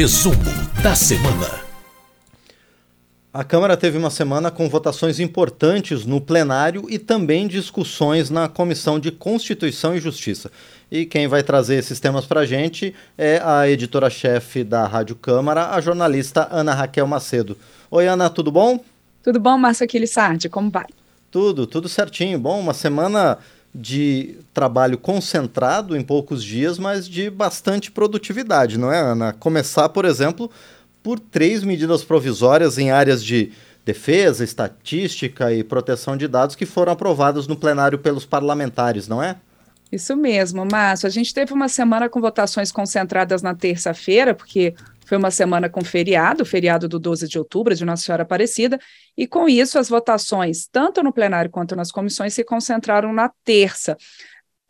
Resumo da semana. A Câmara teve uma semana com votações importantes no plenário e também discussões na Comissão de Constituição e Justiça. E quem vai trazer esses temas para a gente é a editora-chefe da Rádio Câmara, a jornalista Ana Raquel Macedo. Oi, Ana, tudo bom? Tudo bom, Márcio Aquilissardi? Como vai? Tudo, tudo certinho. Bom, uma semana de trabalho concentrado em poucos dias, mas de bastante produtividade, não é, Ana? Começar, por exemplo, por três medidas provisórias em áreas de defesa, estatística e proteção de dados que foram aprovadas no plenário pelos parlamentares, não é? Isso mesmo, Márcio. A gente teve uma semana com votações concentradas na terça-feira, porque foi uma semana com feriado, feriado do 12 de outubro, de Nossa Senhora Aparecida, e com isso as votações, tanto no plenário quanto nas comissões, se concentraram na terça.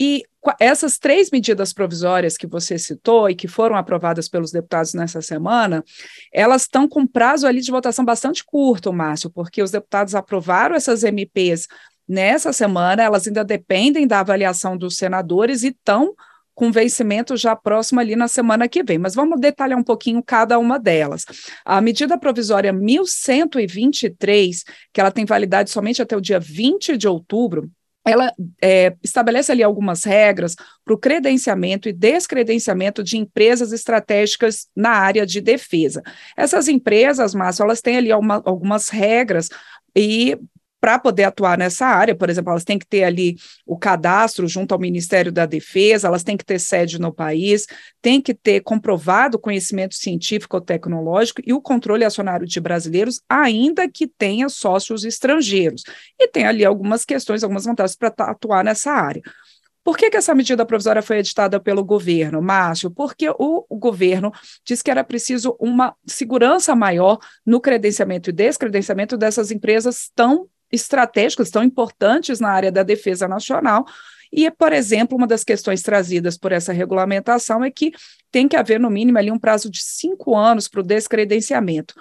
E essas três medidas provisórias que você citou e que foram aprovadas pelos deputados nessa semana, elas estão com prazo ali de votação bastante curto, Márcio, porque os deputados aprovaram essas MPs nessa semana, elas ainda dependem da avaliação dos senadores e estão com vencimento já próximo ali na semana que vem. Mas vamos detalhar um pouquinho cada uma delas. A medida provisória 1123, que ela tem validade somente até o dia 20 de outubro, ela é, estabelece ali algumas regras para o credenciamento e descredenciamento de empresas estratégicas na área de defesa. Essas empresas, Márcio, elas têm ali uma, algumas regras e para poder atuar nessa área, por exemplo, elas têm que ter ali o cadastro junto ao Ministério da Defesa, elas têm que ter sede no país, têm que ter comprovado conhecimento científico ou tecnológico e o controle acionário de brasileiros, ainda que tenha sócios estrangeiros. E tem ali algumas questões, algumas vantagens para atuar nessa área. Por que, que, essa medida provisória foi editada pelo governo, Márcio? Porque o, o, governo disse que era preciso uma segurança maior no credenciamento e descredenciamento dessas empresas tão estratégicas tão importantes na área da defesa nacional. E, por exemplo, uma das questões trazidas por essa regulamentação é que tem que haver, no mínimo, ali um prazo de cinco anos para o descredenciamento.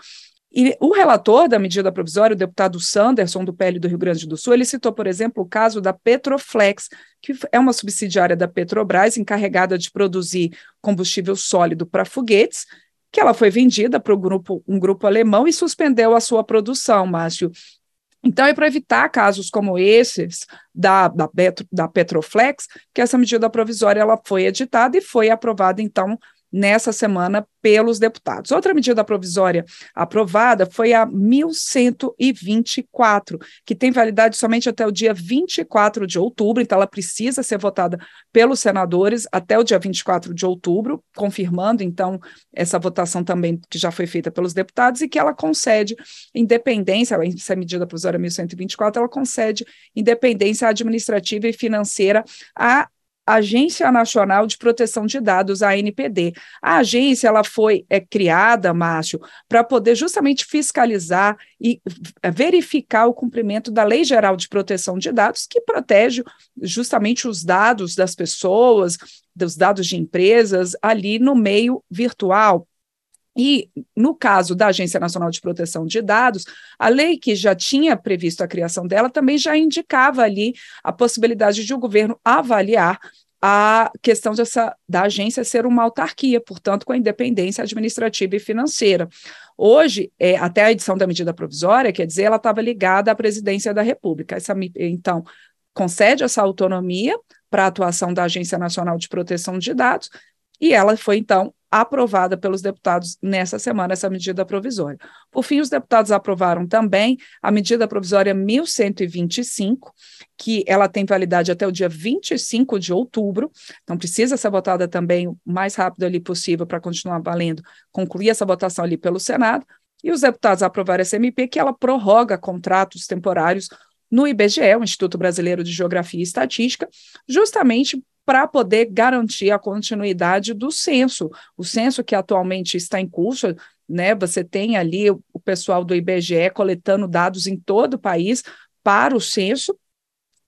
E o relator da medida provisória, o deputado Sanderson, do PL do Rio Grande do Sul, ele citou, por exemplo, o caso da Petroflex, que é uma subsidiária da Petrobras, encarregada de produzir combustível sólido para foguetes, que ela foi vendida para um grupo alemão e suspendeu a sua produção, Márcio. Então, é para evitar casos como esses da, da, Petro, da Petroflex, que essa medida provisória ela foi editada e foi aprovada, então, nessa semana pelos deputados. Outra medida provisória aprovada foi a 1124, que tem validade somente até o dia 24 de outubro, então ela precisa ser votada pelos senadores até o dia 24 de outubro, confirmando então essa votação também que já foi feita pelos deputados e que ela concede independência, essa medida provisória 1124, ela concede independência administrativa e financeira a Agência Nacional de Proteção de Dados, a ANPD. A agência ela foi é, criada, Márcio, para poder justamente fiscalizar e é, verificar o cumprimento da Lei Geral de Proteção de Dados, que protege justamente os dados das pessoas, dos dados de empresas ali no meio virtual. E, no caso da Agência Nacional de Proteção de Dados, a lei que já tinha previsto a criação dela também já indicava ali a possibilidade de o governo avaliar a questão dessa, da agência ser uma autarquia, portanto, com a independência administrativa e financeira. Hoje, é, até a edição da medida provisória, quer dizer, ela estava ligada à presidência da República. Essa, então, concede essa autonomia para a atuação da Agência Nacional de Proteção de Dados, e ela foi, então, aprovada pelos deputados nessa semana, essa medida provisória. Por fim, os deputados aprovaram também a medida provisória 1125, que ela tem validade até o dia 25 de outubro, então precisa ser votada também o mais rápido ali possível para continuar valendo, concluir essa votação ali pelo Senado, e os deputados aprovaram essa MP que ela prorroga contratos temporários no IBGE, o Instituto Brasileiro de Geografia e Estatística, justamente para poder garantir a continuidade do censo. O censo que atualmente está em curso, né, você tem ali o, pessoal do IBGE coletando dados em todo o país para o censo,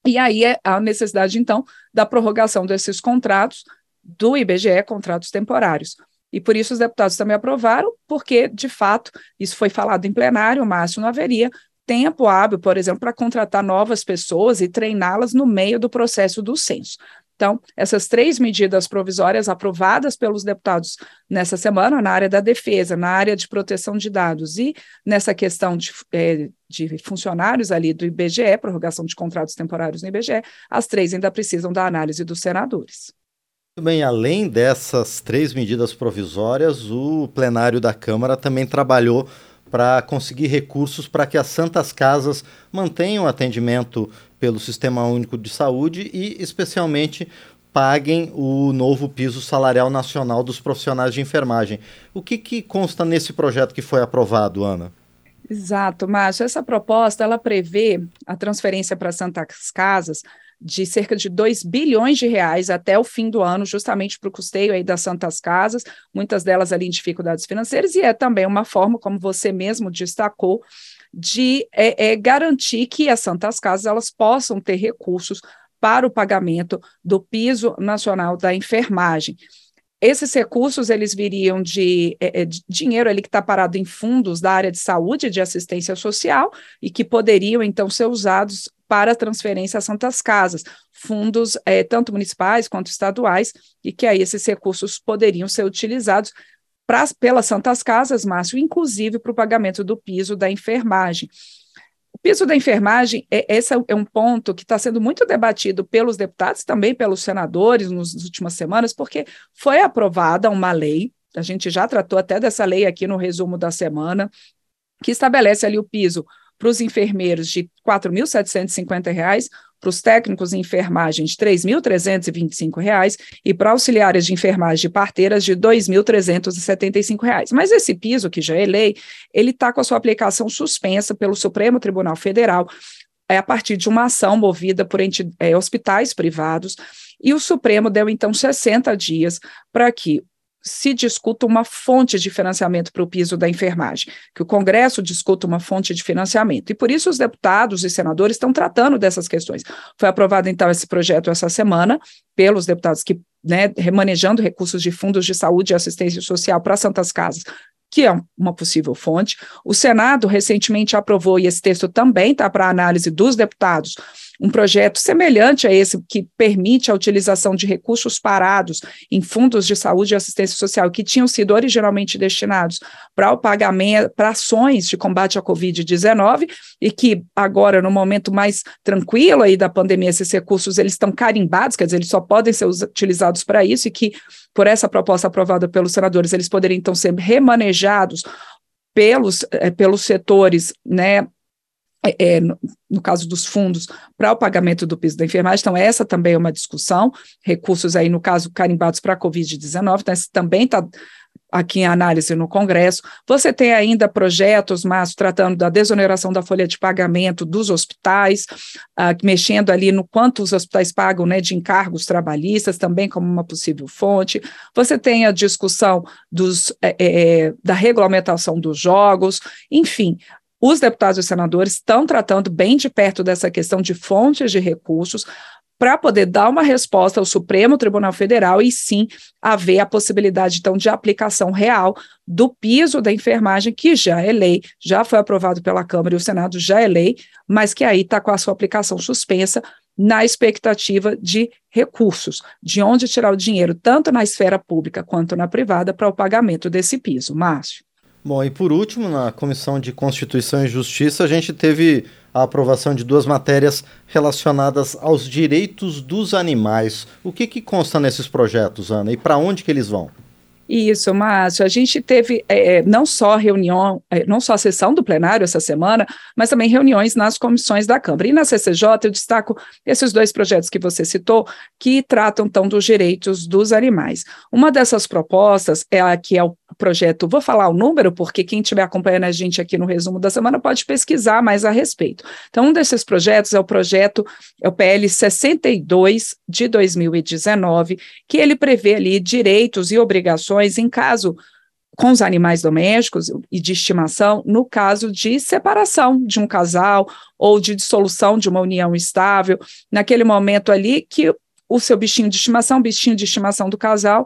e aí é a necessidade, então, da prorrogação desses contratos do IBGE, contratos temporários. E por isso os deputados também aprovaram, porque, de fato, isso foi falado em plenário, Márcio, não haveria tempo hábil, por exemplo, para contratar novas pessoas e treiná-las no meio do processo do censo. Então, essas três medidas provisórias aprovadas pelos deputados nessa semana, na área da defesa, na área de proteção de dados e nessa questão de, é, de funcionários ali do IBGE, prorrogação de contratos temporários no IBGE, as três ainda precisam da análise dos senadores. Bem, além dessas três medidas provisórias, o plenário da Câmara também trabalhou para conseguir recursos para que as santas casas mantenham atendimento pelo Sistema Único de Saúde e, especialmente, paguem o novo piso salarial nacional dos profissionais de enfermagem. O que, que consta nesse projeto que foi aprovado, Ana? Exato, Márcio. Essa proposta ela prevê a transferência para santas casas de cerca de 2 bilhões de reais até o fim do ano, justamente para o custeio aí das santas casas, muitas delas ali em dificuldades financeiras, e é também uma forma, como você mesmo destacou, de é, é, garantir que as santas casas elas possam ter recursos para o pagamento do piso nacional da enfermagem. Esses recursos eles viriam de, é, é de dinheiro ali que está parado em fundos da área de saúde e de assistência social e que poderiam então ser usados para transferência às Santas Casas, fundos é, tanto municipais quanto estaduais, e que aí esses recursos poderiam ser utilizados pra, pelas Santas Casas, Márcio, inclusive para o pagamento do piso da enfermagem. O piso da enfermagem, é, esse é um ponto que está sendo muito debatido pelos deputados, também pelos senadores nas últimas semanas, porque foi aprovada uma lei, a gente já tratou até dessa lei aqui no resumo da semana, que estabelece ali o piso para os enfermeiros de R$ 4.750, para os técnicos em enfermagem de R$ 3.325 e para auxiliares de enfermagem de parteiras de R$ 2.375. Mas esse piso, que já é lei, ele está com a sua aplicação suspensa pelo Supremo Tribunal Federal é, a partir de uma ação movida por é, hospitais privados, e o Supremo deu então 60 dias para que se discuta uma fonte de financiamento para o piso da enfermagem, que o Congresso discuta uma fonte de financiamento. E por isso os deputados e senadores estão tratando dessas questões. Foi aprovado, então, esse projeto essa semana pelos deputados que, né, remanejando recursos de fundos de saúde e assistência social para Santas Casas, que é uma possível fonte. O Senado recentemente aprovou, e esse texto também está para análise dos deputados, um projeto semelhante a esse que permite a utilização de recursos parados em fundos de saúde e assistência social que tinham sido originalmente destinados para o pagamento, para ações de combate à Covid-19 e que agora, no momento mais tranquilo aí da pandemia, esses recursos eles estão carimbados, quer dizer, eles só podem ser utilizados para isso e que, por essa proposta aprovada pelos senadores, eles poderiam então ser remanejados pelos, é, pelos setores né, é, é, no, no, caso dos fundos, para o pagamento do piso da enfermagem. Então, essa também é uma discussão. Recursos aí, no caso, carimbados para a Covid-19, então, esse também está aqui em análise no Congresso. Você tem ainda projetos, mas tratando da desoneração da folha de pagamento dos hospitais, uh, mexendo ali no quanto os hospitais pagam né, de encargos trabalhistas, também como uma possível fonte. Você tem a discussão dos, é, é, da regulamentação dos jogos, enfim, os deputados e senadores estão tratando bem de perto dessa questão de fontes de recursos para poder dar uma resposta ao Supremo Tribunal Federal e sim haver a possibilidade, então, de aplicação real do piso da enfermagem, que já é lei, já foi aprovado pela Câmara e o Senado já é lei, mas que aí está com a sua aplicação suspensa na expectativa de recursos, de onde tirar o dinheiro, tanto na esfera pública quanto na privada, para o pagamento desse piso. Márcio. Bom, e por último, na Comissão de Constituição e Justiça, a gente teve a aprovação de duas matérias relacionadas aos direitos dos animais. O que, que consta nesses projetos, Ana, e para onde que eles vão? Isso, Márcio. A gente teve é, é, não só reunião, é, não só a sessão do plenário essa semana, mas também reuniões nas comissões da Câmara. E na CCJ eu destaco esses dois projetos que você citou, que tratam então dos direitos dos animais. Uma dessas propostas é a que é o projeto, vou falar o número, porque quem estiver acompanhando a gente aqui no resumo da semana pode pesquisar mais a respeito. Então, um desses projetos é o projeto, é o PL 62 de 2019, que ele prevê ali direitos e obrigações em caso com os animais domésticos e de estimação, no caso de separação de um casal ou de dissolução de uma união estável, naquele momento ali que o seu bichinho de estimação, bichinho de estimação do casal,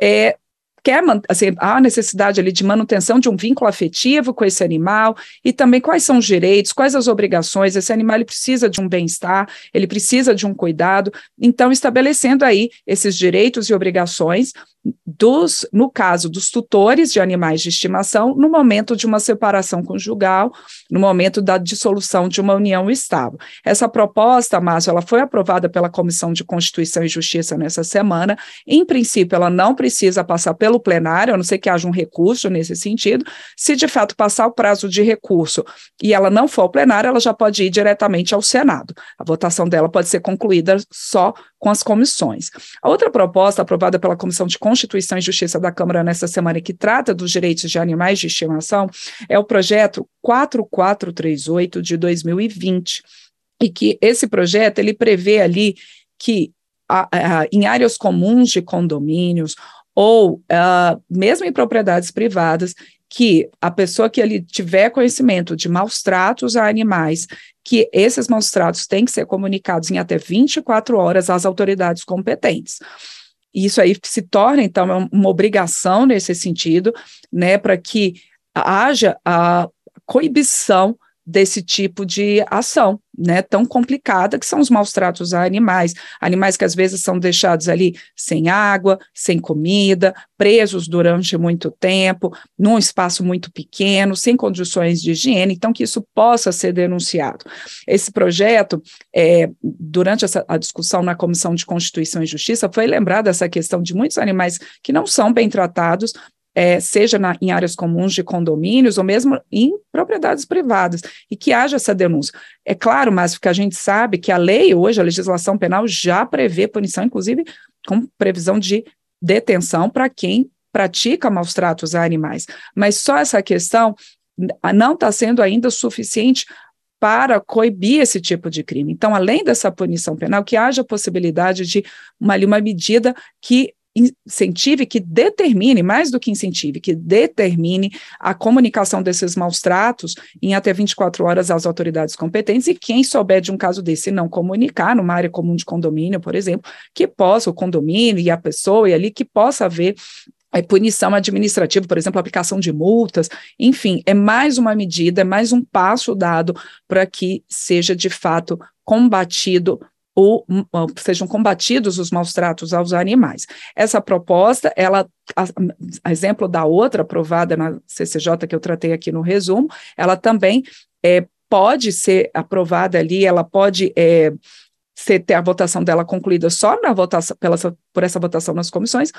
é, quer assim, há necessidade ali de manutenção de um vínculo afetivo com esse animal e também quais são os direitos, quais as obrigações. Esse animal ele precisa de um bem-estar, ele precisa de um cuidado. Então, estabelecendo aí esses direitos e obrigações dos, no caso dos tutores de animais de estimação, no momento de uma separação conjugal, no momento da dissolução de uma união estável. Essa proposta, Márcio, ela foi aprovada pela Comissão de Constituição e Justiça nessa semana. Em princípio, ela não precisa passar pelo plenário, a não ser que haja um recurso nesse sentido. Se de fato passar o prazo de recurso e ela não for ao plenário, ela já pode ir diretamente ao Senado. A votação dela pode ser concluída só com as comissões. A outra proposta aprovada pela Comissão de Constituição e Justiça da Câmara nesta semana, que trata dos direitos de animais de estimação, é o projeto 4438 de 2020. E que esse projeto ele prevê ali que a, a, em áreas comuns de condomínios ou uh, mesmo em propriedades privadas, que a pessoa que ele tiver conhecimento de maus tratos a animais, que esses maus tratos têm que ser comunicados em até 24 horas às autoridades competentes. Isso aí se torna, então, uma obrigação nesse sentido, né, para que haja a coibição desse tipo de ação, né, tão complicada que são os maus tratos a animais, animais que às vezes são deixados ali sem água, sem comida, presos durante muito tempo, num espaço muito pequeno, sem condições de higiene, então que isso possa ser denunciado. Esse projeto, é, durante essa, a discussão na Comissão de Constituição e Justiça, foi lembrada essa questão de muitos animais que não são bem tratados, é, seja na, em áreas comuns de condomínios ou mesmo em propriedades privadas, e que haja essa denúncia. É claro, mas que a gente sabe que a lei hoje, a legislação penal, já prevê punição, inclusive com previsão de detenção para quem pratica maus tratos a animais. Mas só essa questão não está sendo ainda suficiente para coibir esse tipo de crime. Então, além dessa punição penal, que haja possibilidade de uma, uma medida que incentive, que determine, mais do que incentive, que determine a comunicação desses maus tratos em até 24 horas às autoridades competentes e quem souber de um caso desse não comunicar numa área comum de condomínio, por exemplo, que possa o condomínio e a pessoa e ali que possa haver é, punição administrativa, por exemplo, aplicação de multas, enfim, é mais uma medida, é mais um passo dado para que seja de fato combatido ou sejam combatidos os maus tratos aos animais. Essa proposta, ela, a, a exemplo da outra aprovada na CCJ que eu tratei aqui no resumo, ela também é, pode ser aprovada ali, ela pode é, ser, ter a votação dela concluída só na votação, pela, por essa votação nas comissões,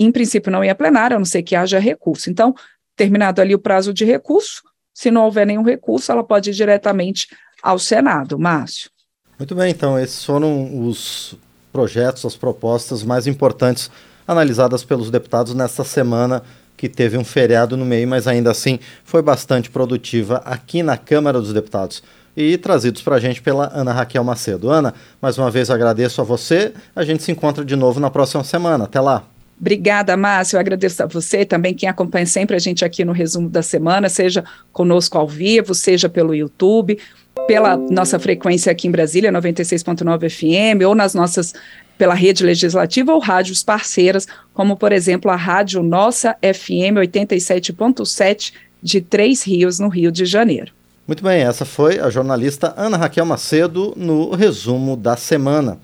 em princípio não ia plenária, a não ser que haja recurso. Então, terminado ali o prazo de recurso, se não houver nenhum recurso, ela pode ir diretamente ao Senado. Márcio. Muito bem, então esses foram os projetos, as propostas mais importantes analisadas pelos deputados nesta semana que teve um feriado no meio, mas ainda assim foi bastante produtiva aqui na Câmara dos Deputados e trazidos para a gente pela Ana Raquel Macedo. Ana, mais uma vez agradeço a você. A gente se encontra de novo na próxima semana. Até lá. Obrigada, Márcio. Agradeço a você também, quem acompanha sempre a gente aqui no resumo da semana, seja conosco ao vivo, seja pelo YouTube pela nossa frequência aqui em Brasília, 96.9 FM, ou nas nossas pela rede legislativa ou rádios parceiras, como por exemplo a Rádio Nossa FM 87.7 de Três Rios, no Rio de Janeiro. Muito bem, essa foi a jornalista Ana Raquel Macedo no resumo da semana.